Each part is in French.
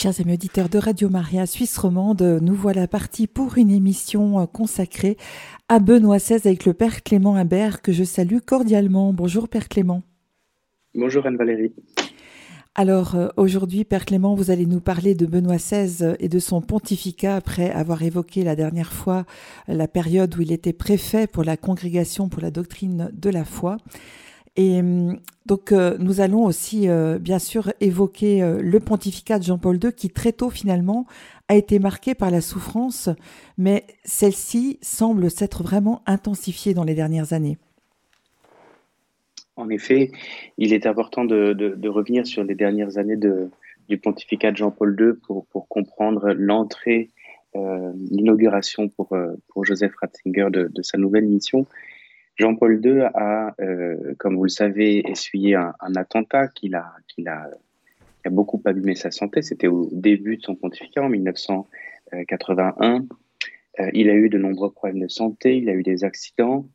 Chers amis auditeurs de Radio Maria Suisse romande, nous voilà partis pour une émission consacrée à Benoît XVI avec le Père Clément Imbert que je salue cordialement. Bonjour Père Clément. Bonjour Anne-Valérie. Alors euh, aujourd'hui, Père Clément, vous allez nous parler de Benoît XVI et de son pontificat après avoir évoqué la dernière fois la période où il était préfet pour la congrégation pour la doctrine de la foi. Et hum, donc, euh, nous allons aussi, euh, bien sûr, évoquer euh, le pontificat de Jean-Paul II, qui très tôt, finalement, a été marqué par la souffrance, mais celle-ci semble s'être vraiment intensifiée dans les dernières années. En effet, il est important de, revenir sur les dernières années du pontificat de Jean-Paul II pour, comprendre l'entrée, l'inauguration pour, Joseph Ratzinger de sa nouvelle mission Jean-Paul II a, euh, comme vous le savez, essuyé un, attentat qui a, a, a, beaucoup abîmé sa santé. C'était au début de son pontificat en 1981. Euh, il a eu de nombreux problèmes de santé, il a eu des accidents.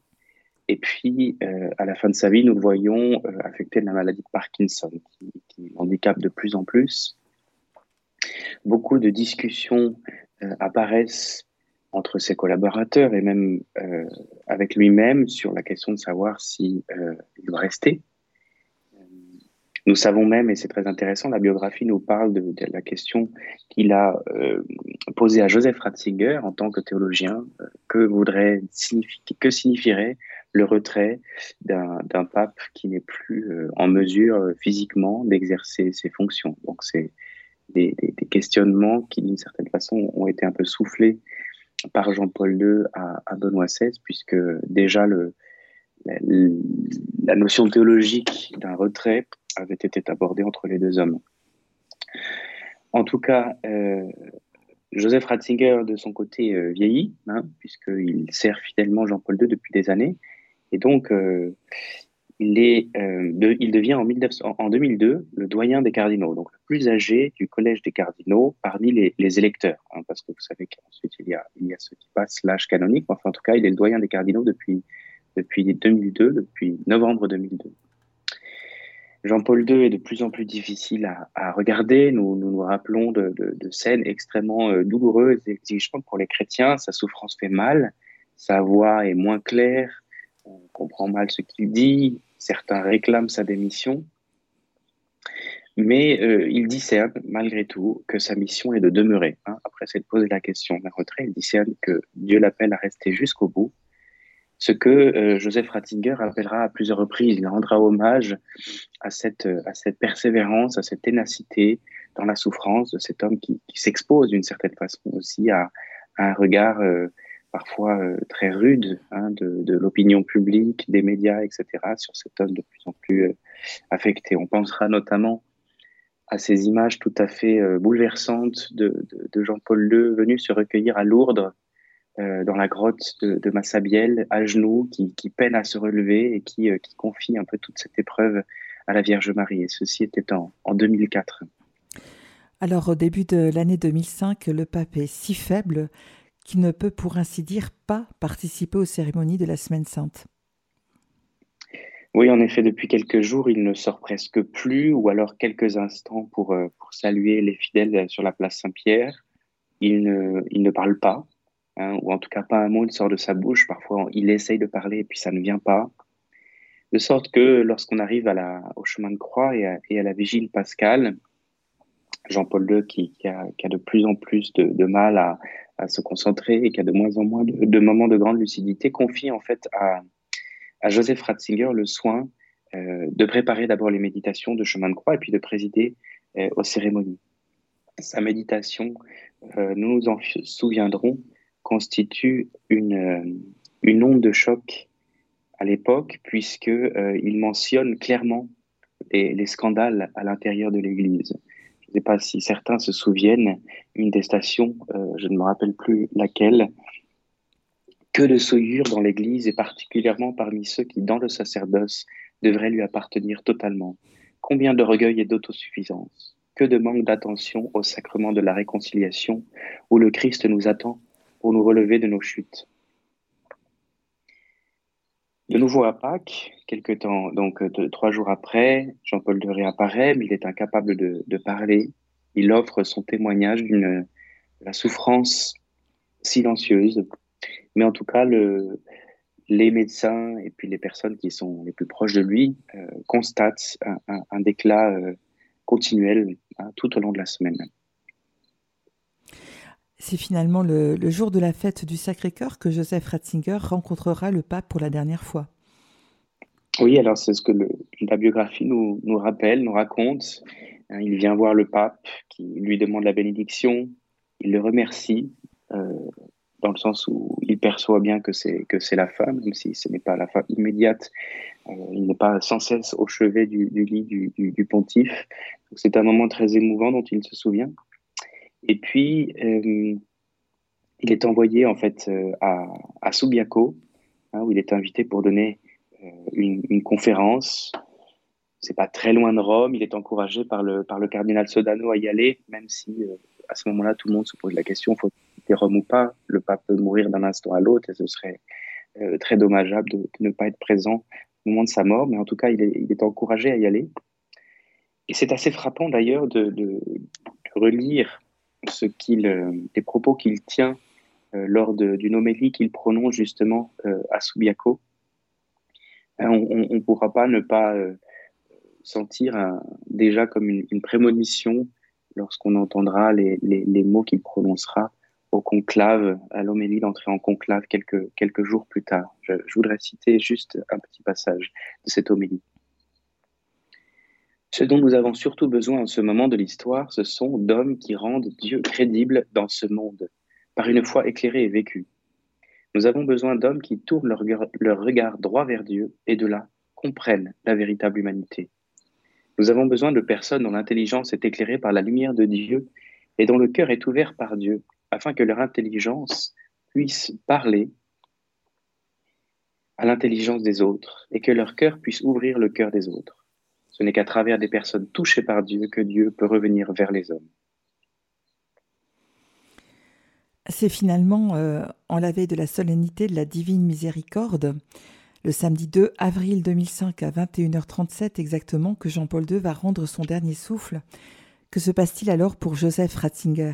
Et puis, euh, à la fin de sa vie, nous le voyons affecté de la maladie de Parkinson, qui, qui handicape de plus en plus. Beaucoup de discussions apparaissent entre ses collaborateurs et même euh, avec lui-même sur la question de savoir si euh, doit rester. Nous savons même, et c'est très intéressant, la biographie nous parle de, la question qu'il a euh, posée à Joseph Ratzinger en tant que théologien, euh, que voudrait que signifierait le retrait d'un pape qui n'est plus euh, en mesure euh, physiquement d'exercer ses fonctions. Donc c'est des, questionnements qui, d'une certaine façon, ont été un peu soufflés par Jean-Paul II à, Benoît XVI, puisque déjà la, notion théologique d'un retrait avait été abordée entre les deux hommes. En tout cas, euh, Joseph Ratzinger, de son côté, euh, vieillit, hein, puisqu'il sert fidèlement Jean-Paul II depuis des années. Et donc, euh, il, est, euh, il devient en, en, 2002 le doyen des cardinaux, donc le plus âgé du collège des cardinaux parmi les, les électeurs, hein, parce que vous savez qu'ensuite il y a, il y a ceux qui passent l'âge canonique, enfin en tout cas il est le doyen des cardinaux depuis, depuis 2002, depuis novembre 2002. Jean-Paul II est de plus en plus difficile à, à regarder. Nous, nous nous rappelons de, de, de scènes extrêmement euh, douloureuses et exigeantes pour les chrétiens. Sa souffrance fait mal, sa voix est moins claire, on comprend mal ce qu'il dit, certains réclament sa démission, mais euh, il discerne malgré tout que sa mission est de demeurer. Hein. Après s'être posé la question d'un retrait, il discerne que Dieu l'appelle à rester jusqu'au bout, ce que euh, Joseph Ratzinger appellera à plusieurs reprises. Il rendra hommage à cette, à cette persévérance, à cette ténacité dans la souffrance de cet homme qui, s'expose d'une certaine façon aussi à, un regard euh, parfois euh, très rude hein, de, l'opinion publique, des médias, etc., sur cet homme de plus en plus euh, affecté. On pensera notamment à ces images tout à fait euh, bouleversantes de, Jean-Paul II venu se recueillir à Lourdes, dans la grotte de, de Massabielle, à genoux, qui, peine à se relever et qui, qui, confie un peu toute cette épreuve à la Vierge Marie. Et ceci était en, en 2004. Alors, au début de l'année 2005, le pape est si faible qui ne peut pour ainsi dire pas participer aux cérémonies de la Semaine Sainte. Oui, en effet, depuis quelques jours, il ne sort presque plus, ou alors quelques instants pour, euh, pour saluer les fidèles sur la place Saint-Pierre. Il ne, il ne parle pas, hein, ou en tout cas pas un mot ne sort de sa bouche. Parfois, il essaye de parler et puis ça ne vient pas. De sorte que lorsqu'on arrive à la, au chemin de croix et à, et à la vigile pascale, Jean-Paul II, qui, qui, a, qui, a, de plus en plus de, de mal à, à se concentrer et qui a de moins en moins de, de, moments de grande lucidité, confie en fait à, à Joseph Ratzinger le soin euh, de préparer d'abord les méditations de chemin de croix et puis de présider euh, aux cérémonies. Sa méditation, euh, nous nous en souviendrons, constitue une, euh, une onde de choc à l'époque puisque euh, mentionne clairement les, les scandales à l'intérieur de l'Église sais pas si certains se souviennent, une des euh, je ne me rappelle plus laquelle, que de souillure dans l'Église et particulièrement parmi ceux qui, dans le sacerdoce, devraient lui appartenir totalement. Combien d'orgueil et d'autosuffisance Que de manque d'attention au sacrement de la réconciliation où le Christ nous attend pour nous relever de nos chutes. De nouveau à Pâques, quelques temps, donc deux, trois jours après, Jean-Paul II réapparaît, mais il est incapable de, de, parler. il offre son témoignage d'une la souffrance silencieuse, mais en tout cas le, les médecins et puis les personnes qui sont les plus proches de lui euh, constatent un, déclat euh, continuel hein, tout au long de la semaine. C'est finalement le, jour de la fête du Sacré-Cœur que Joseph Ratzinger rencontrera le pape pour la dernière fois. Oui, alors c'est ce que la biographie nous, rappelle, nous raconte. Hein, il vient voir le pape qui lui demande la bénédiction, il le remercie euh, dans le sens où il perçoit bien que c'est la femme, même si ce n'est pas la femme immédiate. Euh, il n'est pas sans cesse au chevet du, lit du, pontife. C'est un moment très émouvant dont il se souvient. Et puis euh, il est envoyé en fait à, à Subiaco, hein, où il est invité pour donner une, une conférence c'est pas très loin de Rome. Il est encouragé par le, par le cardinal Sodano à y aller, même si à ce moment-là, tout le monde se pose la question, faut quitter Rome ou pas? Le pape peut mourir d'un instant à l'autre et ce serait euh, très dommageable de, ne pas être présent au moment de sa mort, mais en tout cas, il est, encouragé à y aller. Et c'est assez frappant d'ailleurs de, relire ce qu'il, euh, les propos qu'il tient euh, lors d'une homélie qu'il prononce justement à Subiaco. On ne pourra pas ne pas sentir déjà comme une prémonition lorsqu'on entendra les, les, mots qu'il prononcera au conclave, à l'homélie d'entrer en conclave quelques, quelques jours plus tard. Je, voudrais citer juste un petit passage de cette homélie. Ce dont nous avons surtout besoin en ce moment de l'histoire, ce sont d'hommes qui rendent Dieu crédible dans ce monde, par une foi éclairée et vécue. Nous avons besoin d'hommes qui tournent leur, regard droit vers Dieu et de là comprennent la véritable humanité. Nous avons besoin de personnes dont l'intelligence est éclairée par la lumière de Dieu et dont le cœur est ouvert par Dieu, afin que leur intelligence puisse parler à l'intelligence des autres et que leur cœur puisse ouvrir le cœur des autres. Ce n'est qu'à travers des personnes touchées par Dieu que Dieu peut revenir vers les hommes. C'est finalement euh, en la de la solennité de la divine miséricorde le samedi 2 avril 2005 à 21h37 exactement que Jean-Paul II va rendre son dernier souffle. Que se passe-t-il alors pour Joseph Ratzinger?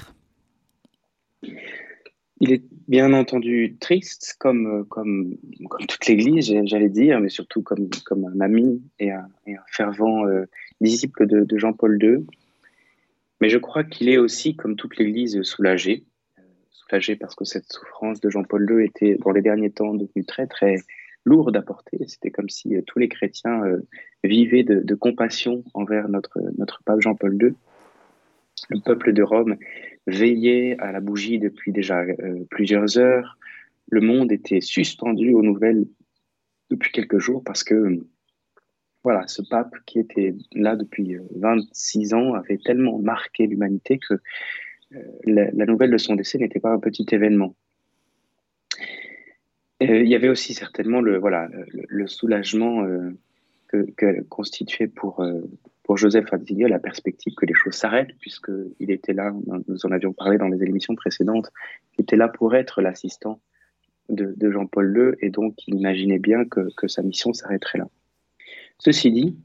Il est bien entendu triste, comme, comme, comme toute l'Église, j'allais dire, mais surtout comme, comme un ami et un, fervent euh, disciple de, Jean-Paul II. Mais je crois qu'il est aussi, comme toute l'Église, soulagé. Euh, soulagé parce que cette souffrance de Jean-Paul II était, dans les derniers temps, devenue très, très lourde à porter. C'était comme si euh, tous les chrétiens euh, vivaient de, compassion envers notre, notre pape Jean-Paul II. Le peuple de Rome veillait à la bougie depuis déjà euh, plusieurs heures. Le monde était suspendu aux nouvelles depuis quelques jours parce que voilà, ce pape qui était là depuis 26 ans avait tellement marqué l'humanité que la, nouvelle de son décès n'était pas un petit événement. Euh, il y avait aussi certainement le, voilà, le, soulagement euh, que, constituait pour, euh, pour Joseph Ratzinger la perspective que les choses s'arrêtent, puisqu'il était là, nous en avions parlé dans les émissions précédentes, il était là pour être l'assistant de, Jean-Paul II, et donc il imaginait bien que, que sa mission s'arrêterait là. Ceci dit,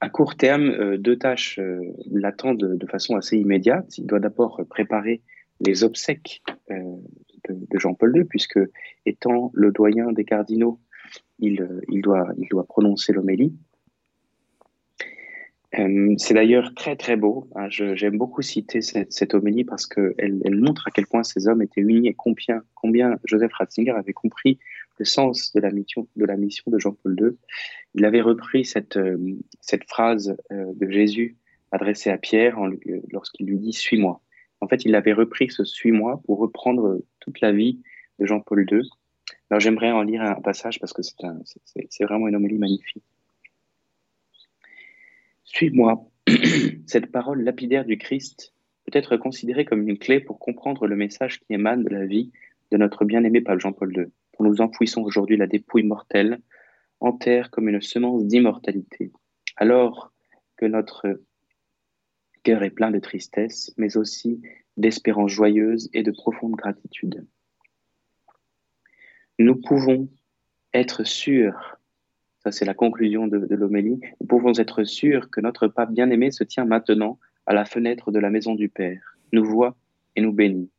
à court terme, deux tâches l'attendent de, façon assez immédiate. Il doit d'abord préparer les obsèques de, Jean-Paul II, puisque étant le doyen des cardinaux, il, euh, il, doit, il doit prononcer l'homélie. Euh, c'est d'ailleurs très très beau. Hein. J'aime beaucoup citer cette, homélie parce qu'elle elle montre à quel point ces hommes étaient unis et combien, combien Joseph Ratzinger avait compris le sens de la mission de, Jean-Paul II. Il avait repris cette, euh, cette phrase de Jésus adressée à Pierre lorsqu'il lui dit Suis-moi. En fait, il avait repris ce Suis-moi pour reprendre toute la vie de Jean-Paul II. Alors j'aimerais en lire un passage parce que c'est vraiment une homélie magnifique. Suis-moi. Cette parole lapidaire du Christ peut être considérée comme une clé pour comprendre le message qui émane de la vie de notre bien-aimé Pape Jean-Paul II, dont nous enfouissons aujourd'hui la dépouille mortelle, en terre comme une semence d'immortalité, alors que notre cœur est plein de tristesse, mais aussi d'espérance joyeuse et de profonde gratitude. Nous pouvons être sûrs, c'est la conclusion de, l'homélie, nous pouvons être sûrs que notre pape bien-aimé se tient maintenant à la fenêtre de la maison du Père, nous voit et nous bénit.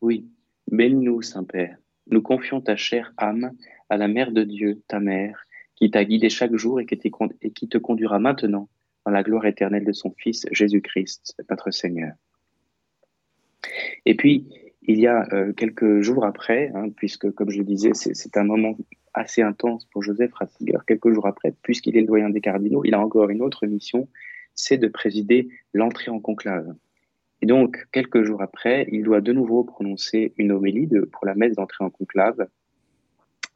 Oui, bénis-nous, Saint-Père. Nous confions ta chère âme à la Mère de Dieu, ta Mère, qui t'a guidé chaque jour et qui te conduira maintenant dans la gloire éternelle de son Fils Jésus-Christ, notre Seigneur. Et puis, il y a euh, quelques jours après, hein, puisque, comme je le disais, c'est un moment assez intense pour Joseph Ratzinger, quelques jours après, puisqu'il est le doyen des cardinaux, il a encore une autre mission, c'est de présider l'entrée en conclave. Et donc, quelques jours après, il doit de nouveau prononcer une homélie pour la messe d'entrée en conclave.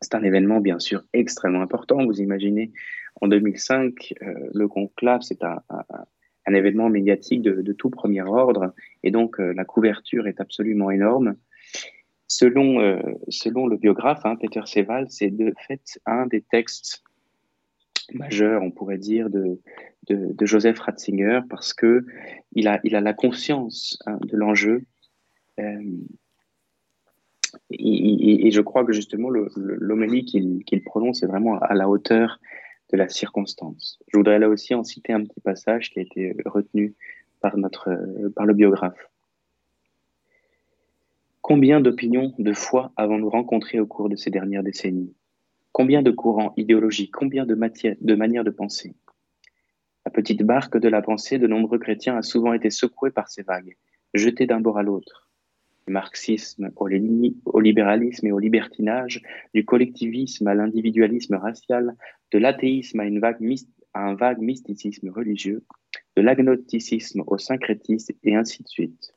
C'est un événement, bien sûr, extrêmement important. Vous imaginez, en 2005, euh, le conclave, c'est un, événement médiatique de, de, tout premier ordre. Et donc, euh, la couverture est absolument énorme. Selon, euh, selon le biographe, hein, Peter Seval, c'est de fait un des textes majeurs, on pourrait dire, de, de, Joseph Ratzinger, parce que il a, il a la conscience hein, de l'enjeu. Euh, et, je crois que justement, l'homélie qu'il prononce est vraiment à la hauteur de la circonstance. Je voudrais là aussi en citer un petit passage qui a été retenu par, notre, par le biographe. Combien d'opinions, de foi avons-nous rencontrées au cours de ces dernières décennies? Combien de courants idéologiques, combien de, manières de penser? La petite barque de la pensée de nombreux chrétiens a souvent été secouée par ces vagues, jetée d'un bord à l'autre. Du marxisme au, libéralisme et au libertinage, du collectivisme à l'individualisme racial, de l'athéisme à, à un vague mysticisme religieux, de l'agnosticisme au syncrétisme et ainsi de suite.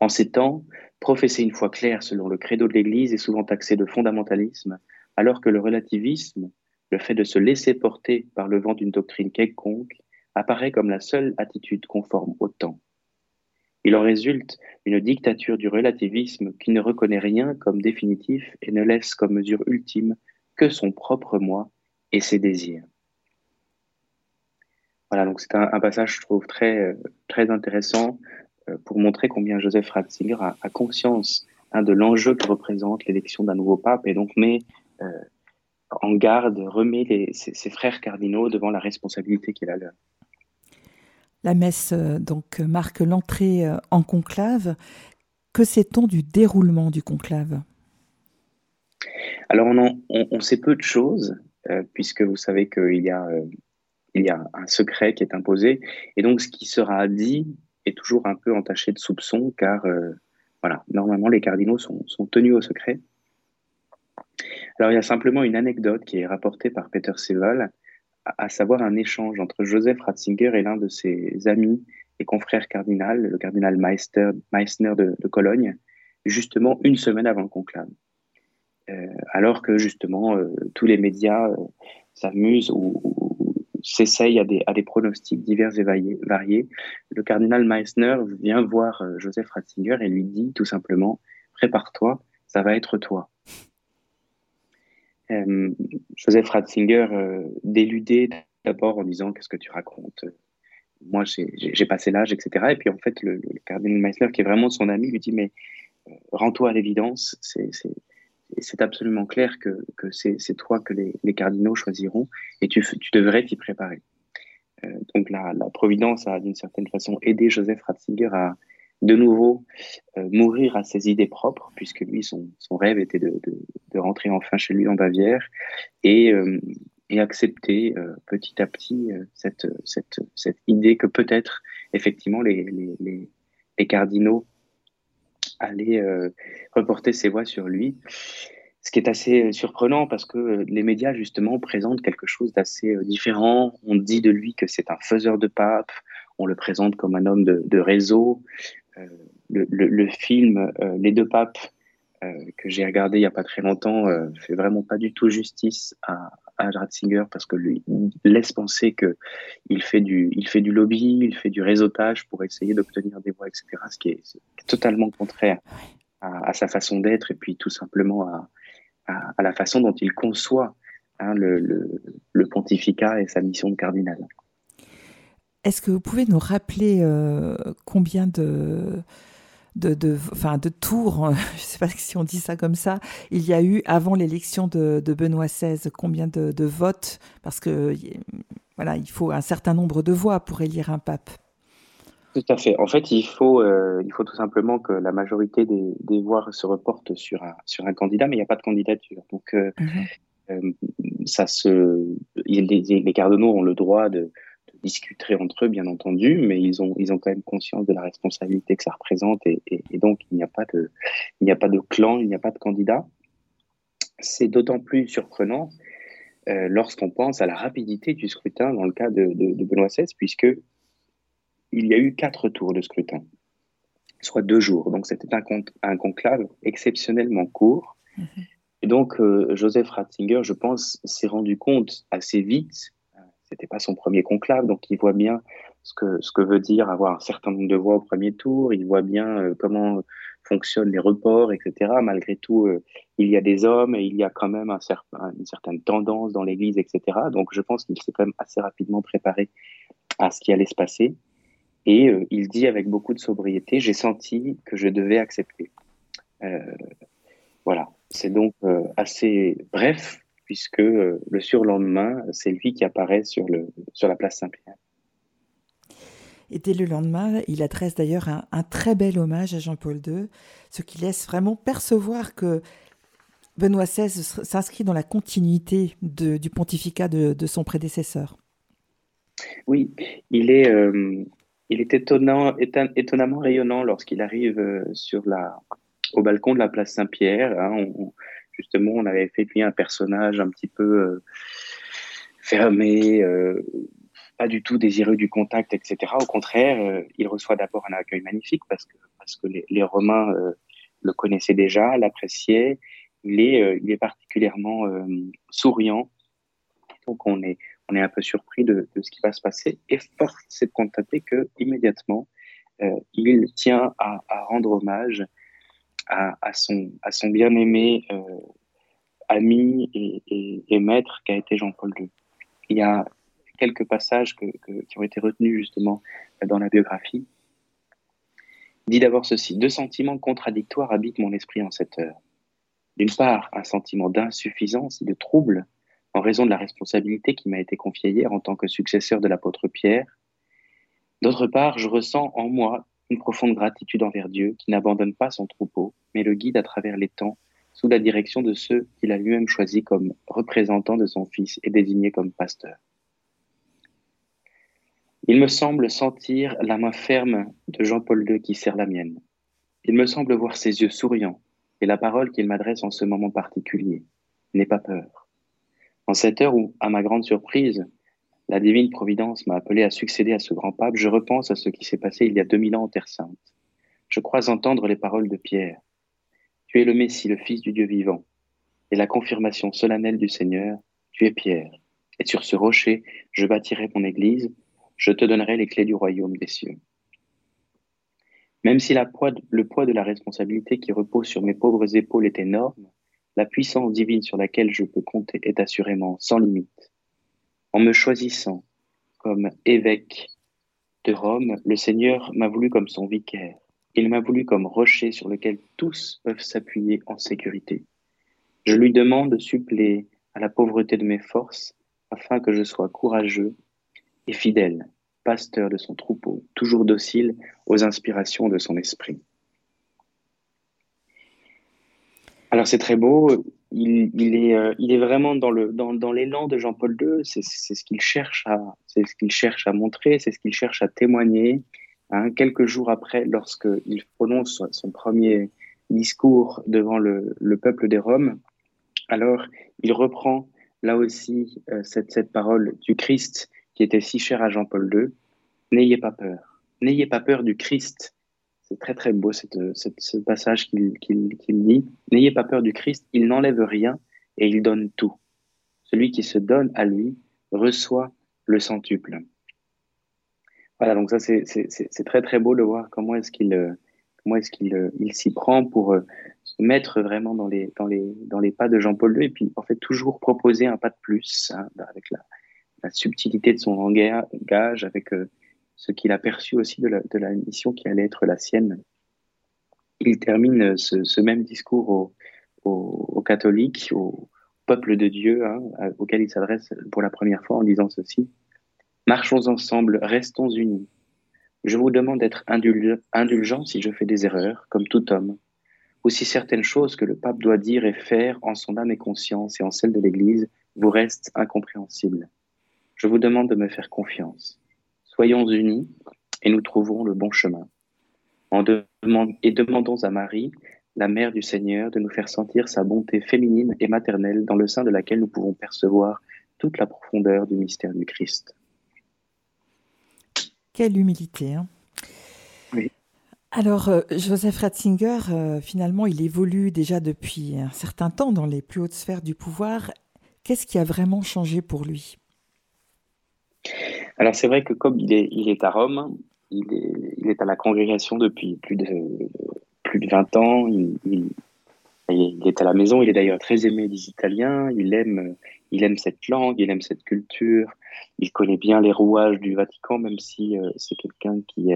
En ces temps, professer une foi claire selon le credo de l'Église est souvent taxé de fondamentalisme, alors que le relativisme, le fait de se laisser porter par le vent d'une doctrine quelconque, apparaît comme la seule attitude conforme au temps. Il en résulte une dictature du relativisme qui ne reconnaît rien comme définitif et ne laisse comme mesure ultime que son propre moi et ses désirs. Voilà, donc c'est un, passage, je trouve, très, euh, très intéressant pour montrer combien Joseph Ratzinger a, conscience hein, de l'enjeu que représente l'élection d'un nouveau pape et donc met euh, en garde, remet ses, frères cardinaux devant la responsabilité qu'il a leur. La messe euh, donc marque l'entrée en conclave. Que sait-on du déroulement du conclave? Alors on, on, sait peu de choses puisque vous savez qu'il y a il y a un secret qui est imposé et donc ce qui sera dit toujours un peu entaché de soupçons, car euh, voilà, normalement les cardinaux sont, tenus au secret. Alors il y a simplement une anecdote qui est rapportée par Peter Seval, à, savoir un échange entre Joseph Ratzinger et l'un de ses amis et confrères cardinal, le cardinal Meister, Meissner de, Cologne, justement une semaine avant le conclave. Euh, alors que justement euh, tous les médias s'amusent ou, s'essaye à des, à des pronostics divers et variés. Le cardinal Meissner vient voir euh, Joseph Ratzinger et lui dit tout simplement Prépare-toi, ça va être toi. Euh, Joseph Ratzinger euh, déludait d'abord en disant Qu'est-ce que tu racontes? Moi, j'ai passé l'âge, etc. Et puis en fait, le, cardinal Meissner, qui est vraiment son ami, lui dit Mais rends-toi à l'évidence, c'est c'est absolument clair que, que c'est toi que les, cardinaux choisiront et tu, devrais t'y préparer. Euh, donc la, Providence a d'une certaine façon aidé Joseph Ratzinger à de nouveau euh, mourir à ses idées propres, puisque lui, son, rêve était de, rentrer enfin chez lui en Bavière et, euh, accepter petit à petit cette, idée que peut-être effectivement les cardinaux aller euh, reporter ses voix sur lui. Ce qui est assez surprenant parce que les médias, justement, présentent quelque chose d'assez euh, différent. On dit de lui que c'est un faiseur de pape, on le présente comme un homme de, réseau. Euh, le, film euh, Les deux papes, euh, que j'ai regardé il n'y a pas très longtemps, fait vraiment pas du tout justice à, à Ratzinger parce que lui laisse penser que il fait du, il lobby, il fait du réseautage pour essayer d'obtenir des voix, etc. Ce qui est, totalement contraire à, sa façon d'être et puis tout simplement à, la façon dont il conçoit hein, le, pontificat et sa mission de cardinal. Est-ce que vous pouvez nous rappeler euh, combien de de, de, enfin, de tours, je ne sais pas si on dit ça comme ça, il y a eu avant l'élection de, de, Benoît XVI, combien de, de, votes? Parce que voilà, il faut un certain nombre de voix pour élire un pape. Tout à fait. En fait, il faut, euh, il faut tout simplement que la majorité des, des voix se reportent sur un, sur un candidat, mais il n'y a pas de candidature. Donc, euh, mhm. euh, ça se, les, les, cardinaux ont le droit de, de, discuter entre eux, bien entendu, mais ils ont, ils ont quand même conscience de la responsabilité que ça représente, et, et, et donc il n'y a pas de, il n'y a pas de clan, il n'y a pas de candidat. C'est d'autant plus surprenant euh, lorsqu'on pense à la rapidité du scrutin dans le cas de, de, de Benoît XVI, puisque il y a eu quatre tours de scrutin, soit deux jours. Donc c'était un, un, conclave exceptionnellement court. Mhm. Et donc euh, Joseph Ratzinger, je pense, s'est rendu compte assez vite. C'était pas son premier conclave, donc il voit bien ce que ce que veut dire avoir un certain nombre de voix au premier tour. Il voit bien euh, comment fonctionnent les reports, etc. Malgré tout, euh, il y a des hommes et il y a quand même une certaine tendance dans l'Église, etc. Donc je pense qu'il s'est quand même assez rapidement préparé à ce qui allait se passer. Et euh, il dit avec beaucoup de sobriété, j'ai senti que je devais accepter. Voilà, c'est donc assez bref, puisque euh, le surlendemain, c'est lui qui apparaît sur, le, sur la place Saint-Pierre. Et dès le lendemain, il adresse d'ailleurs un, un, très bel hommage à Jean-Paul II, ce qui laisse vraiment percevoir que Benoît XVI s'inscrit dans la continuité de, du pontificat de, de, son prédécesseur. Oui, il est, euh, il est étonnant, étonnamment rayonnant lorsqu'il arrive euh, sur la, au balcon de la place Saint-Pierre. Hein, justement, on avait fait lui un personnage un petit peu euh, fermé, euh, pas du tout désireux du contact, etc. Au contraire, euh, il reçoit d'abord un accueil magnifique parce que, les, Romains le connaissaient déjà, l'appréciaient. Il est, particulièrement souriant. Donc, on est, un peu surpris de, ce qui va se passer. Et force c'est de constater que immédiatement, il tient à, rendre hommage à, son, bien-aimé euh, ami et, maître qu'a été Jean-Paul II. Il y a quelques passages qui ont été retenus justement dans la biographie. Il dit d'abord ceci deux sentiments contradictoires habitent mon esprit en cette heure. D'une part, un sentiment d'insuffisance et de trouble en raison de la responsabilité qui m'a été confiée hier en tant que successeur de l'apôtre Pierre. D'autre part, je ressens en moi une profonde gratitude envers Dieu qui n'abandonne pas son troupeau, mais le guide à travers les temps sous la direction de ceux qu'il a lui-même choisis comme représentants de son Fils et désignés comme pasteurs. Il me semble sentir la main ferme de Jean-Paul II qui serre la mienne. Il me semble voir ses yeux souriants et la parole qu'il m'adresse en ce moment particulier. N'aie pas peur. En cette heure où, à ma grande surprise, la divine providence m'a appelé à succéder à ce grand pape, je repense à ce qui s'est passé il y a 2000 ans en Terre Sainte. Je crois entendre les paroles de Pierre. Tu es le Messie, le Fils du Dieu vivant, et la confirmation solennelle du Seigneur, tu es Pierre. Et sur ce rocher, je bâtirai mon Église, je te donnerai les clés du royaume des cieux. Même si le poids de la responsabilité qui repose sur mes pauvres épaules est énorme, la puissance divine sur laquelle je peux compter est assurément sans limite. En me choisissant comme évêque de Rome, le Seigneur m'a voulu comme son vicaire. Il m'a voulu comme rocher sur lequel tous peuvent s'appuyer en sécurité. Je lui demande de suppléer à la pauvreté de mes forces afin que je sois courageux et fidèle, pasteur de son troupeau, toujours docile aux inspirations de son esprit. Alors c'est très beau. Il, il, est, euh, il est vraiment dans le dans, dans l'élan de Jean-Paul II. C'est ce qu'il cherche à c'est ce qu'il cherche à montrer, c'est ce qu'il cherche à témoigner. Hein, quelques jours après, lorsque il prononce son premier discours devant le, le peuple des Roms, alors il reprend là aussi euh, cette, cette parole du Christ qui était si chère à Jean-Paul II. N'ayez pas peur. N'ayez pas peur du Christ c'est très très beau cette, ce passage qu'il qu qu dit. N'ayez pas peur du Christ, il n'enlève rien et il donne tout. Celui qui se donne à lui reçoit le centuple. Voilà, donc ça c'est très très beau de voir comment est-ce qu'il comment est-ce qu'il il s'y prend pour euh, se mettre vraiment dans les dans les dans les pas de Jean-Paul II et puis en fait toujours proposer un pas de plus hein, avec la, subtilité de son langage, avec euh, ce qu'il a perçu aussi de la, mission qui allait être la sienne. Il termine ce, ce même discours aux, catholiques, au peuple de Dieu, hein, auquel il s'adresse pour la première fois en disant ceci. Marchons ensemble, restons unis. Je vous demande d'être indulgent si je fais des erreurs, comme tout homme, ou si certaines choses que le pape doit dire et faire en son âme et conscience et en celle de l'Église vous restent incompréhensibles. Je vous demande de me faire confiance. Soyons unis et nous trouverons le bon chemin. En et demandons à Marie, la mère du Seigneur, de nous faire sentir sa bonté féminine et maternelle dans le sein de laquelle nous pouvons percevoir toute la profondeur du mystère du Christ. Quelle humilité. Hein oui. Alors, euh, Joseph Ratzinger, euh, finalement, il évolue déjà depuis un certain temps dans les plus hautes sphères du pouvoir. Qu'est-ce qui a vraiment changé pour lui? Alors, c'est vrai que comme il est, à Rome, il est, à la congrégation depuis plus de, plus de 20 ans. Il, est à la maison. Il est d'ailleurs très aimé des Italiens. Il aime, il aime cette langue, il aime cette culture. Il connaît bien les rouages du Vatican, même si euh, c'est quelqu'un qui,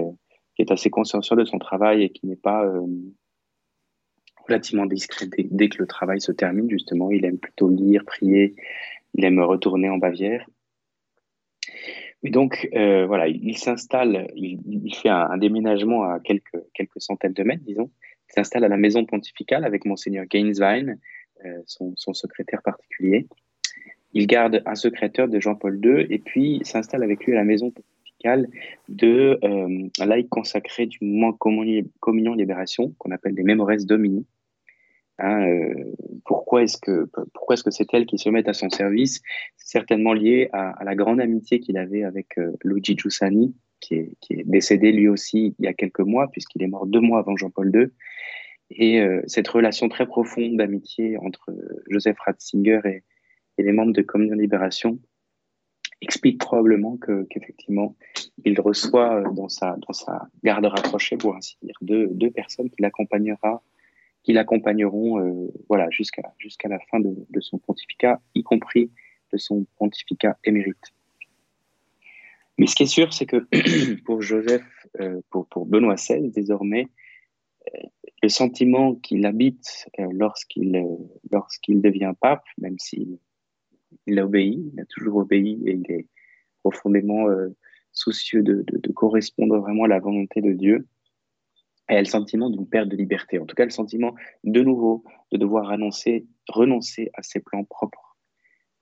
qui, est assez consciencieux de son travail et qui n'est pas euh, relativement discret dès, que le travail se termine, justement. Il aime plutôt lire, prier, il aime retourner en Bavière. Mais donc, euh, voilà, il, s'installe, il, fait un, déménagement à quelques, quelques centaines de mètres, disons. Il s'installe à la maison pontificale avec Monseigneur Gainswein, euh, son, son, secrétaire particulier. Il garde un secrétaire de Jean-Paul II et puis s'installe avec lui à la maison pontificale de euh, un laïc consacré du mouvement Communion Libération, qu'on appelle les Mémores Domini, Hein, euh, pourquoi est-ce que pourquoi est-ce que c'est elle qui se met à son service? C'est certainement lié à, la grande amitié qu'il avait avec euh, Luigi Giussani, qui est, décédé lui aussi il y a quelques mois, puisqu'il est mort deux mois avant Jean-Paul II. Et euh, cette relation très profonde d'amitié entre Joseph Ratzinger et, les membres de Communion Libération explique probablement que qu'effectivement il reçoit dans sa dans sa garde rapprochée, pour ainsi dire, deux, deux personnes qui l'accompagnera qui l'accompagneront euh, voilà, jusqu'à jusqu'à la fin de, de, son pontificat, y compris de son pontificat émérite. Mais ce qui est sûr, c'est que pour Joseph, euh, pour, pour, Benoît XVI, désormais, euh, le sentiment qu'il habite lorsqu'il lorsqu'il devient pape, même s'il il a obéi, il a toujours obéi et il est profondément soucieux de, de, de, correspondre vraiment à la volonté de Dieu, et le sentiment d'une perte de liberté. En tout cas, le sentiment de nouveau de devoir annoncer, renoncer à ses plans propres.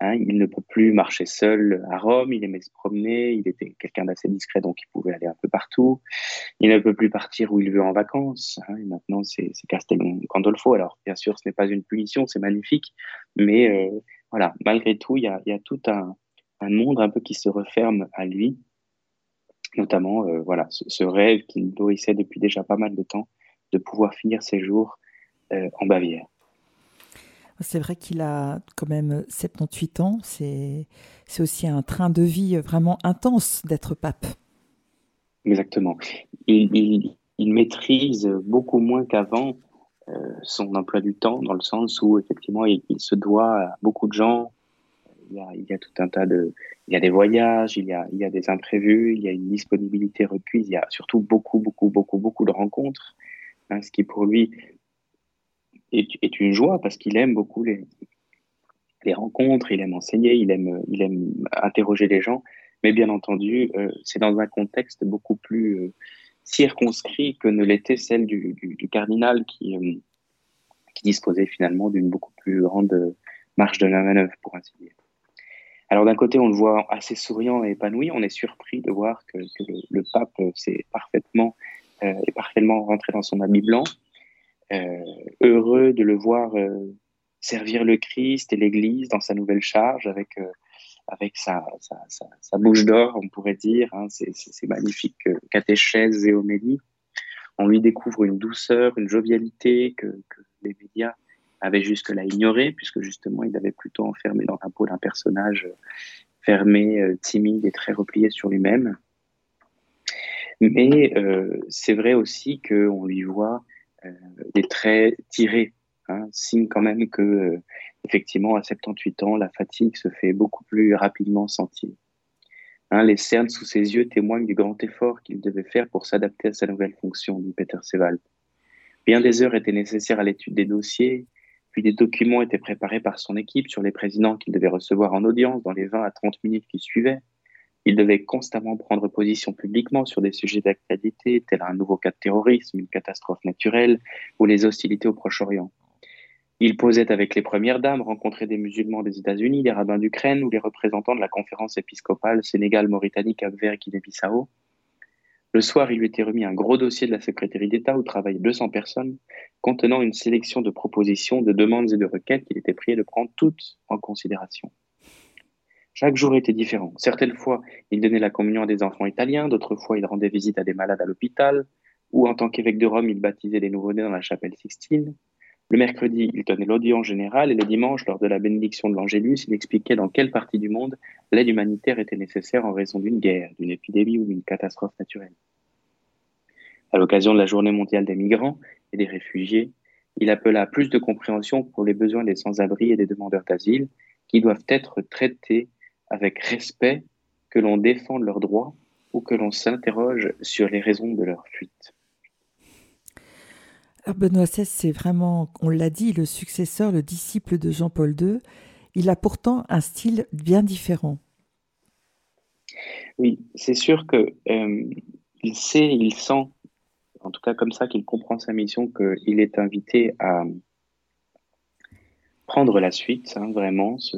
Hein, il ne peut plus marcher seul à Rome, il aimait se promener, il était quelqu'un d'assez discret, donc il pouvait aller un peu partout. Il ne peut plus partir où il veut en vacances. Hein, et maintenant, c'est Castellon Gandolfo. Alors, bien sûr, ce n'est pas une punition, c'est magnifique, mais euh, voilà, malgré tout, il y a, a tout un monde un peu qui se referme à lui notamment euh, voilà ce, rêve qu'il nourrissait depuis déjà pas mal de temps de pouvoir finir ses jours euh, en Bavière. C'est vrai qu'il a quand même 78 ans. C'est aussi un train de vie vraiment intense d'être pape. Exactement. Il, il, maîtrise beaucoup moins qu'avant euh, son emploi du temps, dans le sens où effectivement il, il, se doit à beaucoup de gens, il y, a, tout un tas de, il y a des voyages, il y a, il y a des imprévus, il y a une disponibilité requise, il y a surtout beaucoup, beaucoup, beaucoup, beaucoup de rencontres, hein, ce qui pour lui est, une joie parce qu'il aime beaucoup les, les rencontres, il aime enseigner, il aime, il aime interroger les gens, mais bien entendu, euh, c'est dans un contexte beaucoup plus euh, circonscrit que ne l'était celle du cardinal qui, euh, qui disposait finalement d'une beaucoup plus grande marge de la manœuvre, pour ainsi dire. Alors d'un côté, on le voit assez souriant et épanoui. On est surpris de voir que, le, pape s'est parfaitement, euh, parfaitement rentré dans son habit blanc. Euh, heureux de le voir euh, servir le Christ et l'Église dans sa nouvelle charge avec avec sa, bouche d'or, on pourrait dire. Hein. C'est magnifique catéchèse et homélie. On lui découvre une douceur, une jovialité que les médias avait jusque-là ignoré, puisque justement il avait plutôt enfermé dans un pôle un personnage fermé, euh, timide et très replié sur lui-même. Mais euh, c'est vrai aussi qu'on lui voit euh, des traits tirés, hein, signe quand même que euh, effectivement à 78 ans la fatigue se fait beaucoup plus rapidement sentir. Hein, les cernes sous ses yeux témoignent du grand effort qu'il devait faire pour s'adapter à sa nouvelle fonction, dit Peter Seval. Bien des heures étaient nécessaires à l'étude des dossiers, puis des documents étaient préparés par son équipe sur les présidents qu'il devait recevoir en audience dans les 20 à 30 minutes qui suivaient. Il devait constamment prendre position publiquement sur des sujets d'actualité tels un nouveau cas de terrorisme, une catastrophe naturelle ou les hostilités au Proche-Orient. Il posait avec les premières dames, rencontrait des musulmans des États-Unis, des rabbins d'Ukraine ou les représentants de la conférence épiscopale Sénégal, Mauritanie, Cap-Vert, Guinée-Bissau. Le soir, il lui était remis un gros dossier de la secrétaire d'État où travaillaient 200 personnes, contenant une sélection de propositions, de demandes et de requêtes qu'il était prié de prendre toutes en considération. Chaque jour était différent. Certaines fois, il donnait la communion à des enfants italiens, d'autres fois, il rendait visite à des malades à l'hôpital, ou en tant qu'évêque de Rome, il baptisait les nouveau-nés dans la chapelle Sixtine. Le mercredi, il tenait l'audience générale et le dimanche, lors de la bénédiction de l'Angélus, il expliquait dans quelle partie du monde l'aide humanitaire était nécessaire en raison d'une guerre, d'une épidémie ou d'une catastrophe naturelle. À l'occasion de la Journée mondiale des migrants et des réfugiés, il appela à plus de compréhension pour les besoins des sans-abri et des demandeurs d'asile qui doivent être traités avec respect, que l'on défende leurs droits ou que l'on s'interroge sur les raisons de leur fuite. Benoît XVI, c'est vraiment, on l'a dit, le successeur, le disciple de Jean-Paul II. Il a pourtant un style bien différent. Oui, c'est sûr que euh, il sait, il sent, en tout cas comme ça qu'il comprend sa mission, qu'il est invité à prendre la suite, hein, vraiment, se,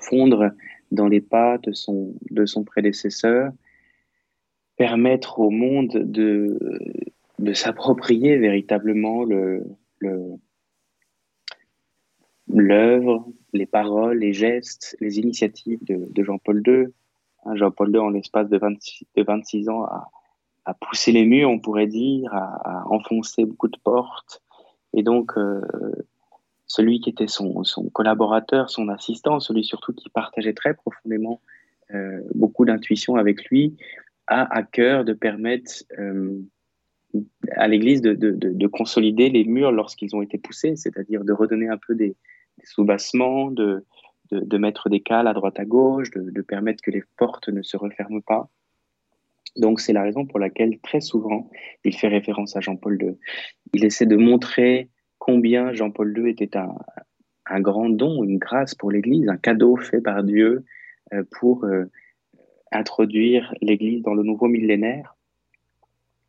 fondre dans les pas de son prédécesseur, permettre au monde de, de s'approprier véritablement le, l'œuvre, les paroles, les gestes, les initiatives de, Jean-Paul II. Hein, Jean-Paul II, en l'espace de 26, de 26 ans, a, a, poussé les murs, on pourrait dire, a, enfoncé beaucoup de portes. Et donc, euh, celui qui était son, son, collaborateur, son assistant, celui surtout qui partageait très profondément euh, beaucoup d'intuition avec lui, a à cœur de permettre euh, à l'Église de, de, de, consolider les murs lorsqu'ils ont été poussés, c'est-à-dire de redonner un peu des, des soubassements, de, mettre des cales à droite à gauche, de, permettre que les portes ne se referment pas. Donc c'est la raison pour laquelle très souvent il fait référence à Jean-Paul II. Il essaie de montrer combien Jean-Paul II était un, un, grand don, une grâce pour l'Église, un cadeau fait par Dieu euh, pour euh, introduire l'Église dans le nouveau millénaire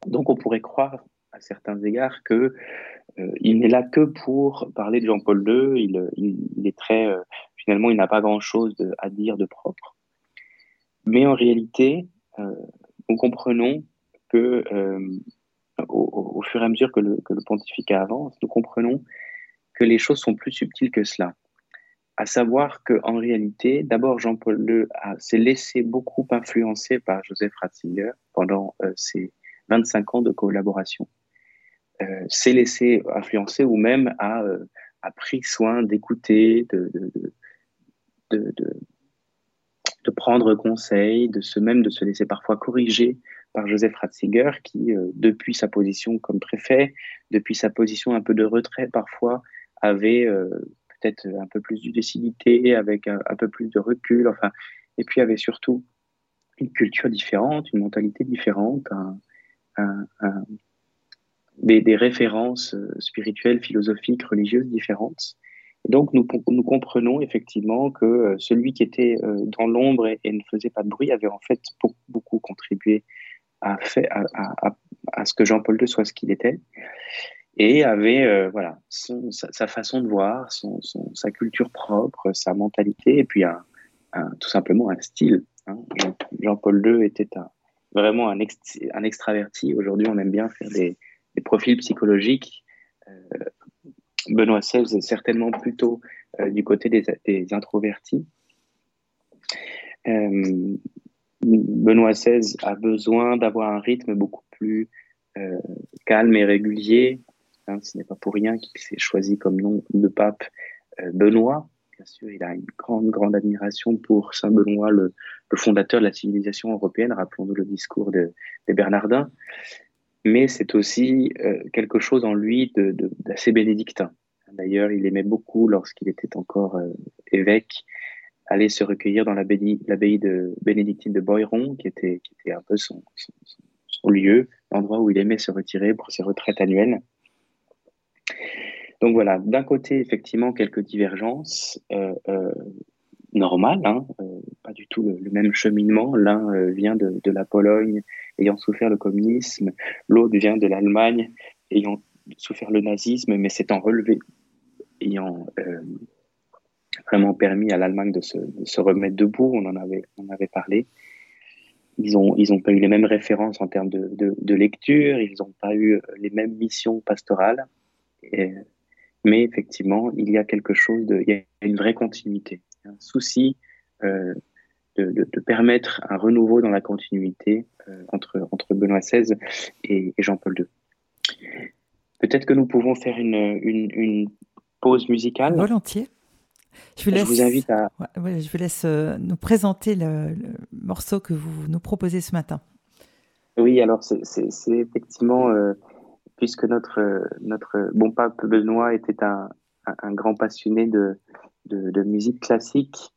donc on pourrait croire à certains égards que euh, il n'est là que pour parler de Jean-Paul II. Il, est très euh, finalement, il n'a pas grand-chose à dire de propre. Mais en réalité, euh, nous comprenons que au, fur et à mesure que le, que le pontificat avance, nous comprenons que les choses sont plus subtiles que cela. À savoir qu'en réalité, d'abord, Jean-Paul II s'est laissé beaucoup influencer par Joseph Ratzinger pendant ses 25 ans de collaboration. Euh, s'est laissé influencer ou même a, euh, a pris soin d'écouter, de, de, de, prendre conseil, de se même de se laisser parfois corriger par Joseph Ratzinger qui, euh, depuis sa position comme préfet, depuis sa position un peu de retrait parfois, avait peut-être un peu plus de lucidité, avec un, un, peu plus de recul, enfin, et puis avait surtout une culture différente, une mentalité différente, des, références euh, spirituelles, philosophiques, religieuses différentes. donc nous, comprenons effectivement que euh, celui qui était euh, dans l'ombre et, ne faisait pas de bruit avait en fait beaucoup, contribué à, ce que Jean-Paul II soit ce qu'il était et avait voilà sa, façon de voir, sa culture propre, sa mentalité et puis un, tout simplement un style. Hein. Jean-Paul II était un, vraiment un, un extraverti. Aujourd'hui, on aime bien faire des, profils psychologiques. Euh, Benoît XVI est certainement plutôt euh, du côté des, introvertis. Euh, Benoît XVI a besoin d'avoir un rythme beaucoup plus calme et régulier. Hein, ce n'est pas pour rien qu'il s'est choisi comme nom de pape Benoît. Bien sûr, il a une grande, grande admiration pour Saint Benoît, le, fondateur de la civilisation européenne. Rappelons-nous le discours de, des Bernardins. Mais c'est aussi euh, quelque chose en lui d'assez bénédictin. D'ailleurs, il aimait beaucoup, lorsqu'il était encore euh, évêque, aller se recueillir dans l'abbaye de bénédictine de Boiron, qui était, un peu son lieu, l'endroit où il aimait se retirer pour ses retraites annuelles. Donc voilà, d'un côté, effectivement, quelques divergences euh, euh, normales, hein, euh, pas, du tout le, même cheminement. L'un vient de, la Pologne, ayant souffert le communisme, l'autre vient de l'Allemagne, ayant souffert le nazisme, mais s'étant relevé, ayant vraiment permis à l'Allemagne de se, remettre debout. On en avait, parlé. Ils n'ont ils pas eu les mêmes références en termes de, lecture, ils n'ont pas eu les mêmes missions pastorales. Mais effectivement, il y a quelque chose de, il y a une vraie continuité, un souci euh, de, de, de, permettre un renouveau dans la continuité euh, entre, entre Benoît XVI et, et Jean-Paul II. Peut-être que nous pouvons faire une, une, une pause musicale. Volontiers. Je vous, laisse, je vous invite à. Ouais, je vous laisse euh, nous présenter le, le, morceau que vous nous proposez ce matin. Oui, alors c'est effectivement, puisque notre, notre bon pape Benoît était un, un, grand passionné de, de, de musique classique,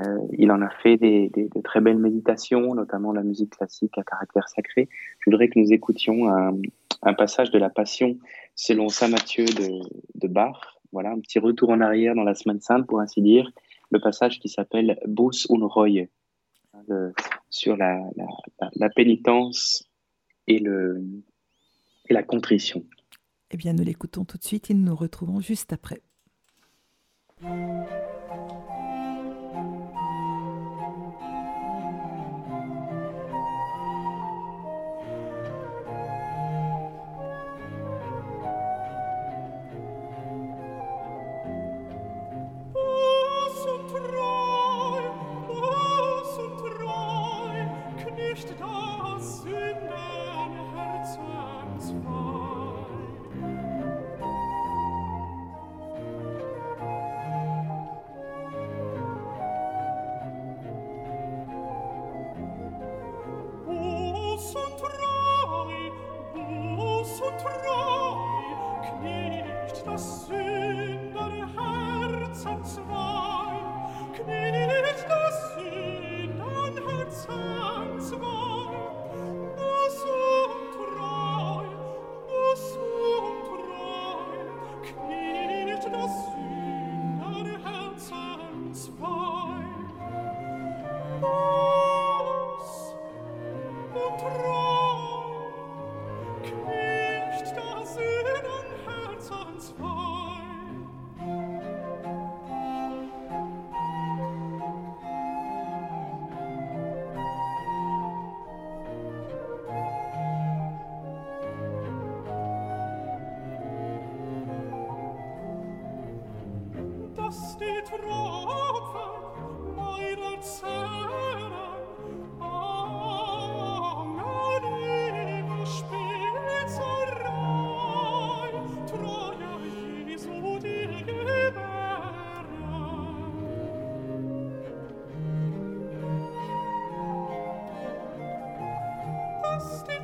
euh, il en a fait des, des, de très belles méditations, notamment la musique classique à caractère sacré. Je voudrais que nous écoutions un, un passage de la Passion selon Saint Matthieu de, de Bach voilà, un petit retour en arrière dans la semaine sainte, pour ainsi dire, le passage qui s'appelle Bus un Roy, le, sur la, la, la, pénitence et, le, et la contrition. Eh bien, nous l'écoutons tout de suite et nous nous retrouvons juste après. stay.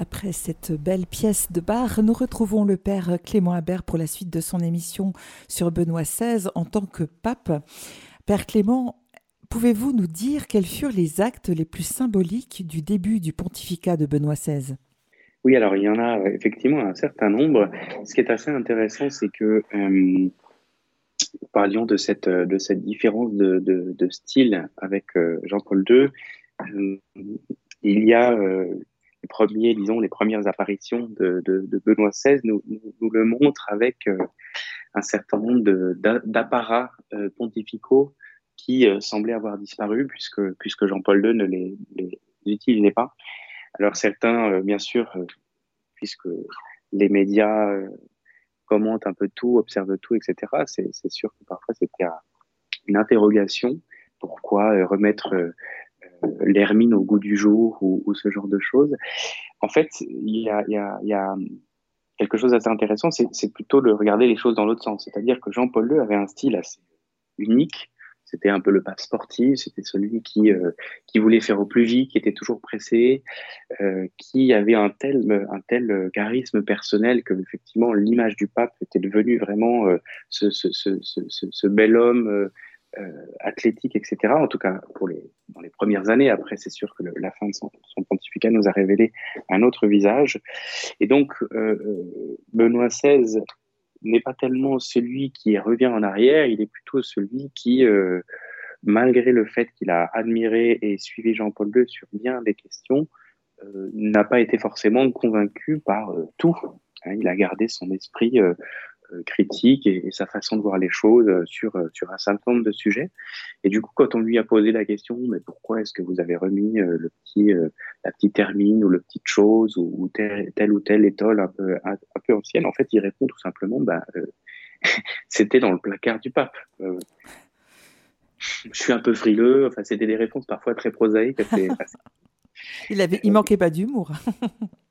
Après cette belle pièce de bar, nous retrouvons le père Clément Habert pour la suite de son émission sur Benoît XVI en tant que pape. Père Clément, pouvez-vous nous dire quels furent les actes les plus symboliques du début du pontificat de Benoît XVI Oui, alors il y en a effectivement un certain nombre. Ce qui est assez intéressant, c'est que euh, parlions de cette, de cette différence de, de, style avec euh, Jean-Paul II. Euh, il y a les premiers, disons, les premières apparitions de, Benoît XVI nous, le montrent avec euh, un certain nombre d'apparats euh, pontificaux qui euh, semblaient avoir disparu puisque, puisque Jean-Paul II ne les, utilisait pas. Alors certains, bien sûr, puisque les médias commentent un peu tout, observent tout, etc., c'est sûr que parfois c'était une interrogation. Pourquoi remettre l'hermine au goût du jour ou, ce genre de choses. En fait, il y a, quelque chose d'assez intéressant, c'est plutôt de regarder les choses dans l'autre sens. C'est-à-dire que Jean-Paul II avait un style assez unique. C'était un peu le pape sportif, c'était celui qui, euh, voulait faire au plus vite, qui était toujours pressé, euh, qui avait un tel, tel charisme personnel que effectivement l'image du pape était devenue vraiment euh, ce, bel homme euh, athlétique, etc. En tout cas, pour les, dans les premières années. Après, c'est sûr que la fin de son, pontificat nous a révélé un autre visage. Et donc, euh, euh, Benoît XVI n'est pas tellement celui qui revient en arrière, il est plutôt celui qui, malgré le fait qu'il a admiré et suivi Jean-Paul II sur bien des questions, n'a pas été forcément convaincu par tout. Hein, il a gardé son esprit euh, critique et, sa façon de voir les choses euh, sur, euh, sur un certain nombre de sujets. Et du coup, quand on lui a posé la question, mais pourquoi est-ce que vous avez remis le petit, la petite termine ou le petite chose ou, telle, ou telle étole un peu, un, peu ancienne, en fait, il répond tout simplement, bah, c'était dans le placard du pape. je suis un peu frileux. Enfin, c'était des réponses parfois très prosaïques. il avait, il manquait pas d'humour.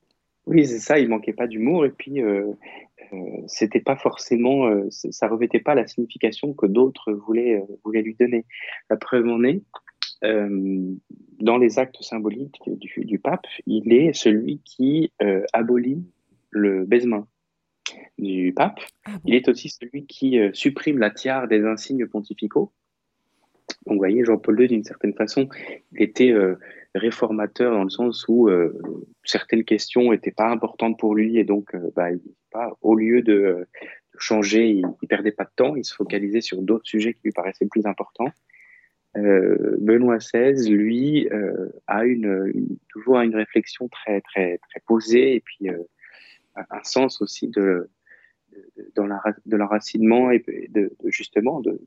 oui, c'est ça. Il manquait pas d'humour. Et puis, euh, c'était pas forcément, euh, ça revêtait pas la signification que d'autres voulaient, euh, voulaient lui donner. La preuve en est, dans les actes symboliques du, du, pape, il est celui qui abolit le baisement du pape. Ah il est aussi celui qui supprime la tiare des insignes pontificaux. Donc, vous voyez, Jean-Paul II, d'une certaine façon, il était réformateur dans le sens où euh, certaines questions n'étaient pas importantes pour lui et donc euh, bah, il, pas, au lieu de, changer, il, ne perdait pas de temps, il se focalisait sur d'autres sujets qui lui paraissaient plus importants. Euh, Benoît XVI, lui, a une, toujours une réflexion très très très posée et puis un sens aussi de, dans de l'enracinement et de, de, justement de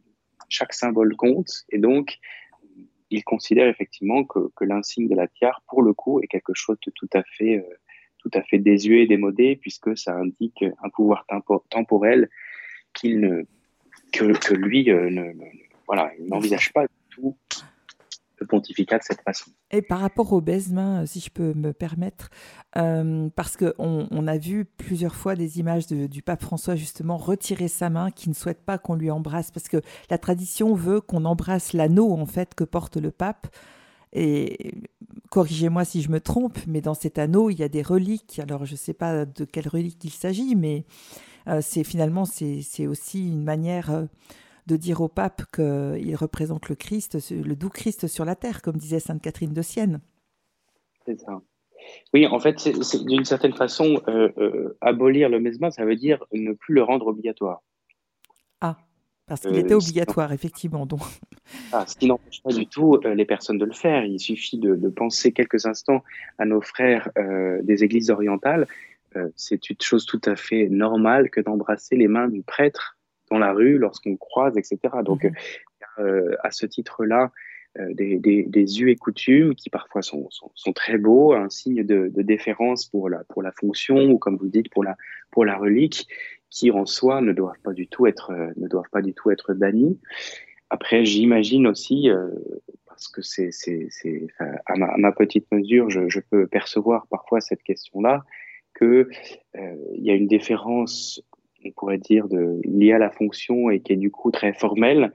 chaque symbole compte et donc il considère effectivement que, l'insigne de la tiare, pour le coup, est quelque chose de tout à fait, euh, tout désuet et démodé, puisque ça indique un pouvoir temporel qu'il ne, que, lui euh, ne, voilà, n'envisage pas du tout pontificat de cette façon. Et par rapport au baisement, si je peux me permettre, euh, parce qu'on on a vu plusieurs fois des images du pape François justement retirer sa main, qui ne souhaite pas qu'on lui embrasse, parce que la tradition veut qu'on embrasse l'anneau en fait que porte le pape. Et corrigez-moi si je me trompe, mais dans cet anneau, il y a des reliques. Alors, je ne sais pas de quelles reliques il s'agit, mais euh, c'est finalement c'est aussi une manière euh, de dire au pape qu'il représente le Christ, le doux Christ sur la terre, comme disait Sainte Catherine de Sienne. C'est ça. Oui, en fait, d'une certaine façon, euh, euh, abolir le mesma, ça veut dire ne plus le rendre obligatoire. Ah, parce qu'il était euh, obligatoire, effectivement. Donc. Ah, ce qui n'empêche pas du tout les personnes de le faire. Il suffit de, de penser quelques instants à nos frères des églises orientales. c'est une chose tout à fait normale que d'embrasser les mains du prêtre dans la rue, lorsqu'on croise, etc. Donc, mhm. euh, à ce titre-là, euh, des, des, des, us et coutumes qui parfois sont, sont, sont très beaux, un signe de, de, déférence pour la, pour la fonction ou comme vous dites pour la, pour la relique, qui en soi ne doivent pas du tout être, euh, ne doivent pas du tout être bannis. Après, j'imagine aussi, parce que c'est, c'est, c'est à, ma, à, ma, petite mesure, je, je, peux percevoir parfois cette question-là, que il y a une déférence on pourrait dire, de, lié à la fonction et qui est du coup très formelle,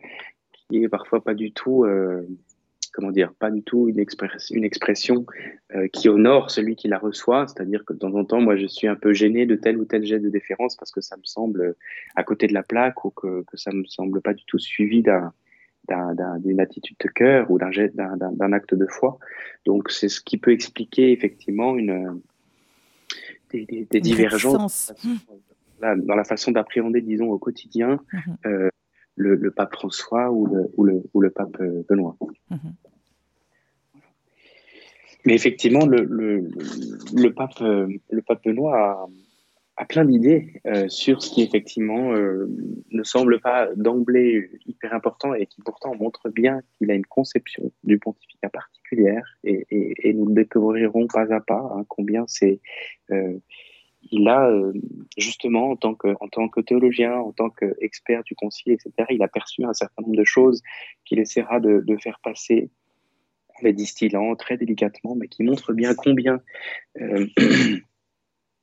qui est parfois pas du tout, euh, comment dire, pas du tout une, une expression euh, qui honore celui qui la reçoit. C'est-à-dire que de temps en temps, moi, je suis un peu gêné de tel ou tel geste de déférence parce que ça me semble à côté de la plaque ou que, que ça me semble pas du tout suivi d'un d'une attitude de cœur ou d'un acte de foi. Donc, c'est ce qui peut expliquer effectivement une, des, des, divergences dans la façon d'appréhender, disons, au quotidien mhm. euh, le, le, pape François ou le, ou le, ou le pape euh, Benoît. Mhm. Mais effectivement, le, le, le, pape, euh, le pape Benoît a, a plein d'idées euh, sur ce qui effectivement euh, ne semble pas d'emblée hyper important et qui pourtant montre bien qu'il a une conception du pontificat particulière et, et, et nous le découvrirons pas à pas hein, combien c'est euh, il a euh, justement en tant que en tant que théologien en tant qu'expert du concile etc il a perçu un certain nombre de choses qu'il essaiera de, faire passer les distillant très délicatement mais qui montrent bien combien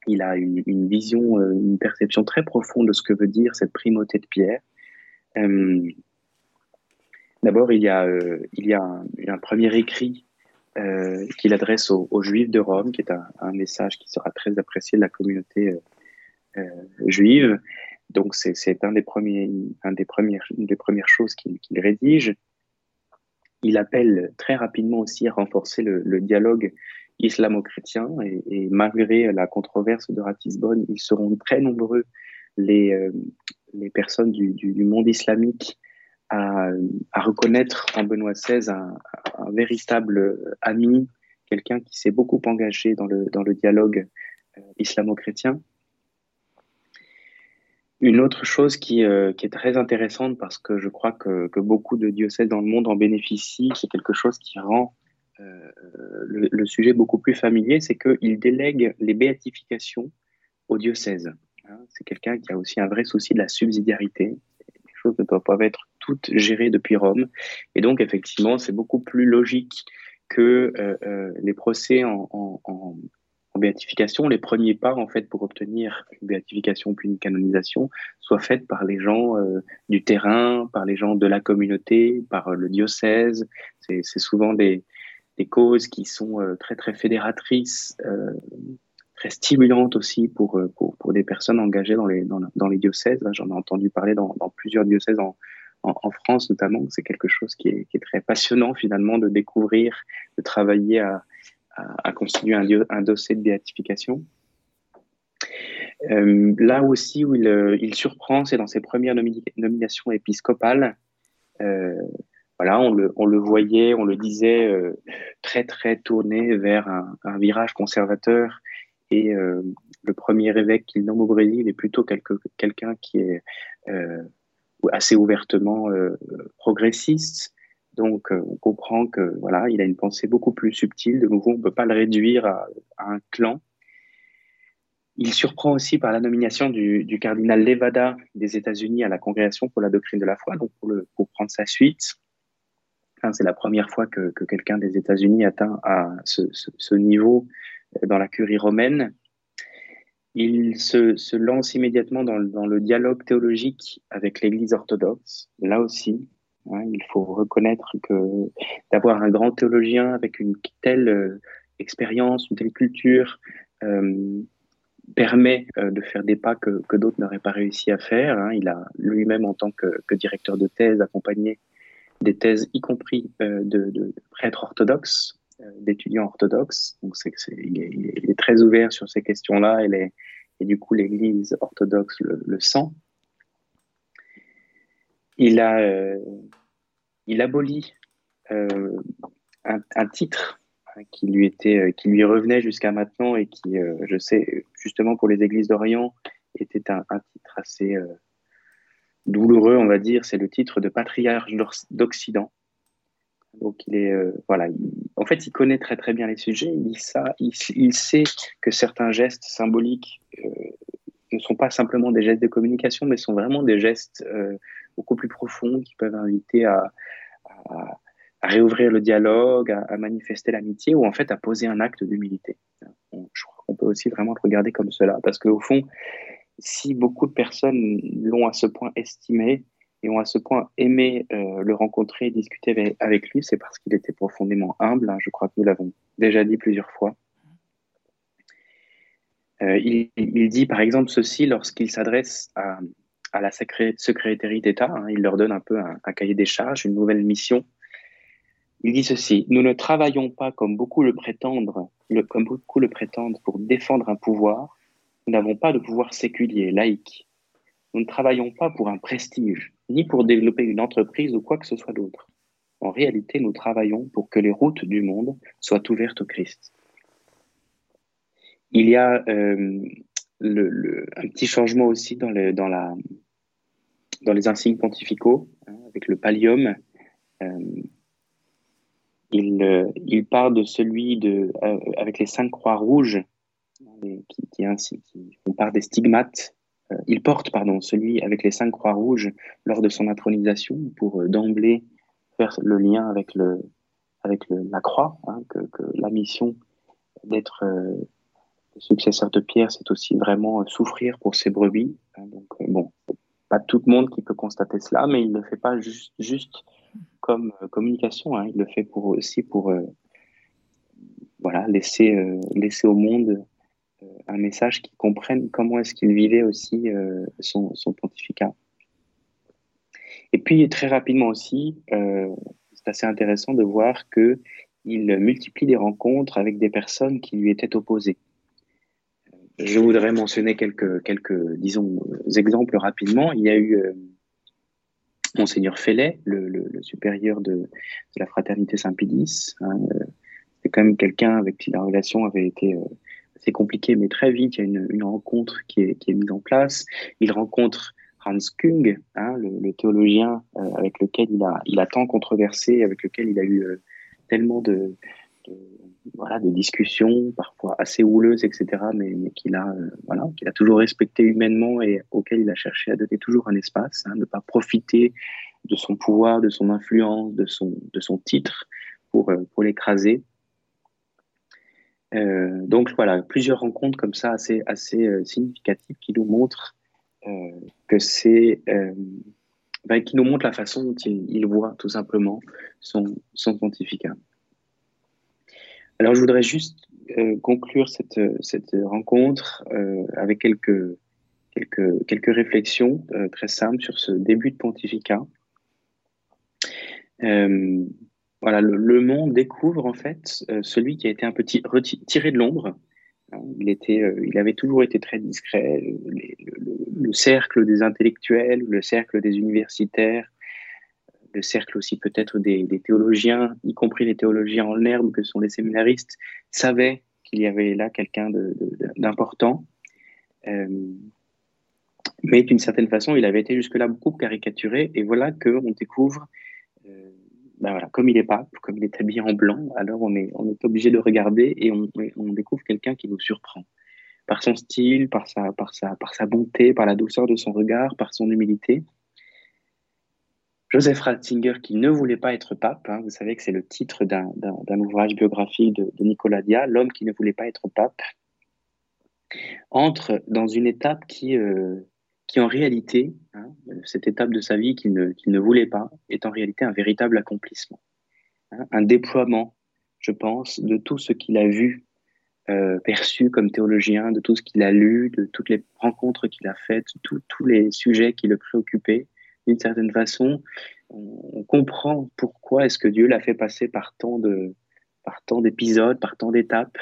il a une, vision, euh, une perception très profonde de ce que veut dire cette primauté de Pierre. Euh, D'abord, il y a, euh, il y a un premier écrit euh, qu'il adresse aux, aux, Juifs de Rome, qui est un, un, message qui sera très apprécié de la communauté euh, juive. Donc, c'est un des premiers, un des premières, une des premières choses qu'il qu rédige. Il appelle très rapidement aussi à renforcer le, le dialogue islamo-chrétiens et, et, malgré la controverse de Ratisbonne, ils seront très nombreux les, euh, les personnes du, du, du, monde islamique à, reconnaître en Benoît XVI un, véritable ami, quelqu'un qui s'est beaucoup engagé dans le, dans le dialogue euh, islamo-chrétien. Une autre chose qui, euh, qui, est très intéressante parce que je crois que, que, beaucoup de diocèses dans le monde en bénéficient, c'est quelque chose qui rend euh, le, le, sujet beaucoup plus familier, c'est qu'il délègue les béatifications au diocèse. Hein, c'est quelqu'un qui a aussi un vrai souci de la subsidiarité. Les choses ne doivent pas être toutes gérées depuis Rome. Et donc, effectivement, c'est beaucoup plus logique que euh, euh, les procès en, béatification, les premiers pas, en fait, pour obtenir une béatification puis une canonisation, soient faits par les gens euh, du terrain, par les gens de la communauté, par le diocèse. C'est souvent des, des causes qui sont très très fédératrices, très stimulantes aussi pour, pour, pour des personnes engagées dans les, dans, les diocèses. J'en ai entendu parler dans, plusieurs diocèses en, France notamment. C'est quelque chose qui est, très passionnant finalement de découvrir, de travailler à, constituer un, dossier de béatification. Euh, là aussi où il, il surprend, c'est dans ses premières nomi nominations épiscopales. Euh, voilà, on le, voyait, on le disait, euh, très très tourné vers un, virage conservateur. Et euh, le premier évêque qu'il nomme au Brésil est plutôt quelqu'un quelqu qui est euh, assez ouvertement euh, progressiste. Donc, euh, on comprend que voilà, il a une pensée beaucoup plus subtile. De nouveau, on ne peut pas le réduire à, un clan. Il surprend aussi par la nomination du, cardinal Levada des États-Unis à la Congrégation pour la doctrine de la foi, donc pour, prendre sa suite. C'est la première fois que, que quelqu'un des États-Unis atteint ce, niveau dans la curie romaine. Il se, lance immédiatement dans, le dialogue théologique avec l'Église orthodoxe. Là aussi, hein, il faut reconnaître que d'avoir un grand théologien avec une telle euh, expérience, une telle culture, euh, permet euh, de faire des pas que, d'autres n'auraient pas réussi à faire. Hein. Il a lui-même, en tant que, directeur de thèse, accompagné des thèses, y compris de, prêtres orthodoxes, d'étudiants orthodoxes. Donc, il, est, très ouvert sur ces questions-là et, du coup, l'Église orthodoxe le, sent. Il a, euh, il abolit euh, un, titre hein, qui lui était, euh, qui lui revenait jusqu'à maintenant et qui, euh, je sais, justement pour les Églises d'Orient, était un, un titre assez douloureux, on va dire, c'est le titre de patriarche d'Occident. Donc il est euh, voilà, il, en fait il connaît très très bien les sujets. Il, ça, il, il sait que certains gestes symboliques euh, ne sont pas simplement des gestes de communication, mais sont vraiment des gestes euh, beaucoup plus profonds qui peuvent inviter à, à, à réouvrir le dialogue, à, à manifester l'amitié ou en fait à poser un acte d'humilité. Je crois qu'on peut aussi vraiment le regarder comme cela, parce qu'au fond, si beaucoup de personnes l'ont à ce point estimé, et ont à ce point aimé le rencontrer et discuter avec, lui, c'est parce qu'il était profondément humble. Hein. je crois que nous l'avons déjà dit plusieurs fois. Il, dit par exemple ceci lorsqu'il s'adresse à, la secrétaire d'État. Hein. il leur donne un peu un, cahier des charges, une nouvelle mission. Il dit ceci Nous ne travaillons pas comme beaucoup le prétendent, comme beaucoup le prétendent pour défendre un pouvoir. Nous n'avons pas de pouvoir séculier, laïque. Nous ne travaillons pas pour un prestige, ni pour développer une entreprise ou quoi que ce soit d'autre. En réalité, nous travaillons pour que les routes du monde soient ouvertes au Christ. Il y a euh, un petit changement aussi dans, les insignes pontificaux, hein, avec le pallium. Euh, il, euh, part de celui avec les cinq croix rouges, qui, qui, part des stigmates. Euh, il porte pardon, celui avec les cinq croix rouges lors de son intronisation pour d'emblée faire le lien avec, le, avec la croix, hein, que, que, la mission d'être successeur de Pierre, c'est aussi vraiment souffrir pour ses brebis. Hein, donc, bon, pas tout le monde qui peut constater cela, mais il ne le fait pas juste, juste comme euh, communication. Hein. Il le fait pour, aussi pour euh, voilà, laisser, euh, laisser au monde un message qui comprenne comment est-ce qu'il vivait aussi son, son, pontificat. Et puis très rapidement aussi, c'est assez intéressant de voir que il multiplie des rencontres avec des personnes qui lui étaient opposées. Je voudrais mentionner quelques, quelques disons, exemples rapidement. Il y a eu Monseigneur Fellet, le, supérieur de, la fraternité Saint-Pédis. Hein, euh, c'est quand même quelqu'un avec qui la relation avait été euh, assez compliquée, mais très vite, il y a une, rencontre qui est, mise en place. Il rencontre Hans Kung, hein, le, théologien euh, avec lequel il a, tant controversé, avec lequel il a eu tellement de, discussions, parfois assez houleuses, etc., mais, mais qu'il a, euh, qu'il a toujours respecté humainement et auquel il a cherché à donner toujours un espace, hein, ne pas profiter de son pouvoir, de son influence, de son, titre euh, pour l'écraser. Euh, donc voilà, plusieurs rencontres comme ça assez, assez significatives qui nous montrent que c'est, ben, qui nous la façon dont il, voit tout simplement son, son pontificat. Alors, je voudrais juste euh, conclure cette, cette rencontre euh, avec quelques, quelques, quelques réflexions euh, très simples sur ce début de pontificat. Voilà, le, monde découvre en fait celui qui a été un petit tiré de l'ombre. Hein, il, était, il avait toujours été très discret. le, cercle des intellectuels, le cercle des universitaires, le cercle aussi peut-être des, théologiens, y compris les théologiens en herbe que sont les séminaristes, savaient qu'il y avait là quelqu'un d'important. Euh, mais d'une certaine façon, il avait été jusque-là beaucoup caricaturé. Et voilà qu'on découvre, euh, voilà, comme il est pape, comme il est habillé en blanc, alors on est, obligé de regarder et on, découvre quelqu'un qui nous surprend. Par son style, par sa, par, sa, bonté, par la douceur de son regard, par son humilité. Joseph Ratzinger, qui ne voulait pas être pape, hein, vous savez que c'est le titre d'un ouvrage biographique de, Nicolas Dia, L'homme qui ne voulait pas être pape, entre dans une étape qui, euh, qui en réalité, hein, cette étape de sa vie qu'il ne, ne, voulait pas, est en réalité un véritable accomplissement, hein, un déploiement, je pense, de tout ce qu'il a vu, euh, perçu comme théologien, de tout ce qu'il a lu, de toutes les rencontres qu'il a faites, tous les sujets qui le préoccupaient d'une certaine façon, on, comprend pourquoi est-ce que Dieu l'a fait passer par tant par tant d'épisodes, par tant d'étapes,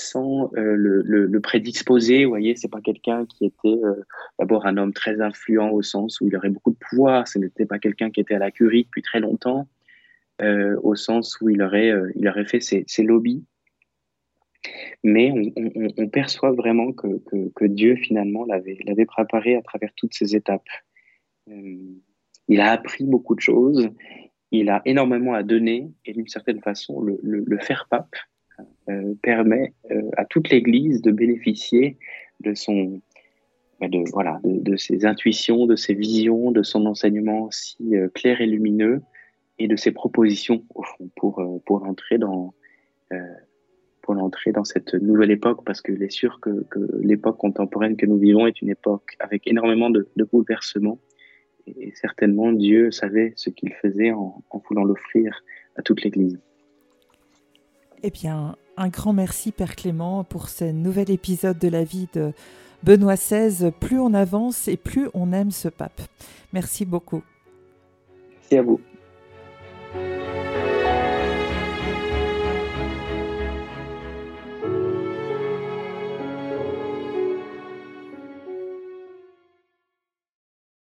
sans euh, le, le, prédisposer. Vous voyez, c'est pas quelqu'un qui était euh, d'abord un homme très influent au sens où il aurait beaucoup de pouvoir. Ce n'était pas quelqu'un qui était à la curie depuis très longtemps, euh, au sens où il aurait il aurait fait ses, ses lobbies. Mais on, on, perçoit vraiment que, que, Dieu finalement l'avait préparé à travers toutes ces étapes. Il a appris beaucoup de choses, il a énormément à donner et d'une certaine façon, le, le, faire pape euh, permet euh, à toute l'Église de bénéficier de son, bah, de, voilà, de, ses intuitions, de ses visions, de son enseignement si clair et lumineux et de ses propositions au fond pour, pour entrer dans, pour l'entrée dans cette nouvelle époque, parce qu'il est sûr que, que l'époque contemporaine que nous vivons est une époque avec énormément de, bouleversements et, certainement Dieu savait ce qu'il faisait en, en voulant l'offrir à toute l'Église. Eh bien, un grand merci Père Clément pour ce nouvel épisode de la vie de Benoît XVI. Plus on avance et plus on aime ce pape. Merci beaucoup. Merci à vous.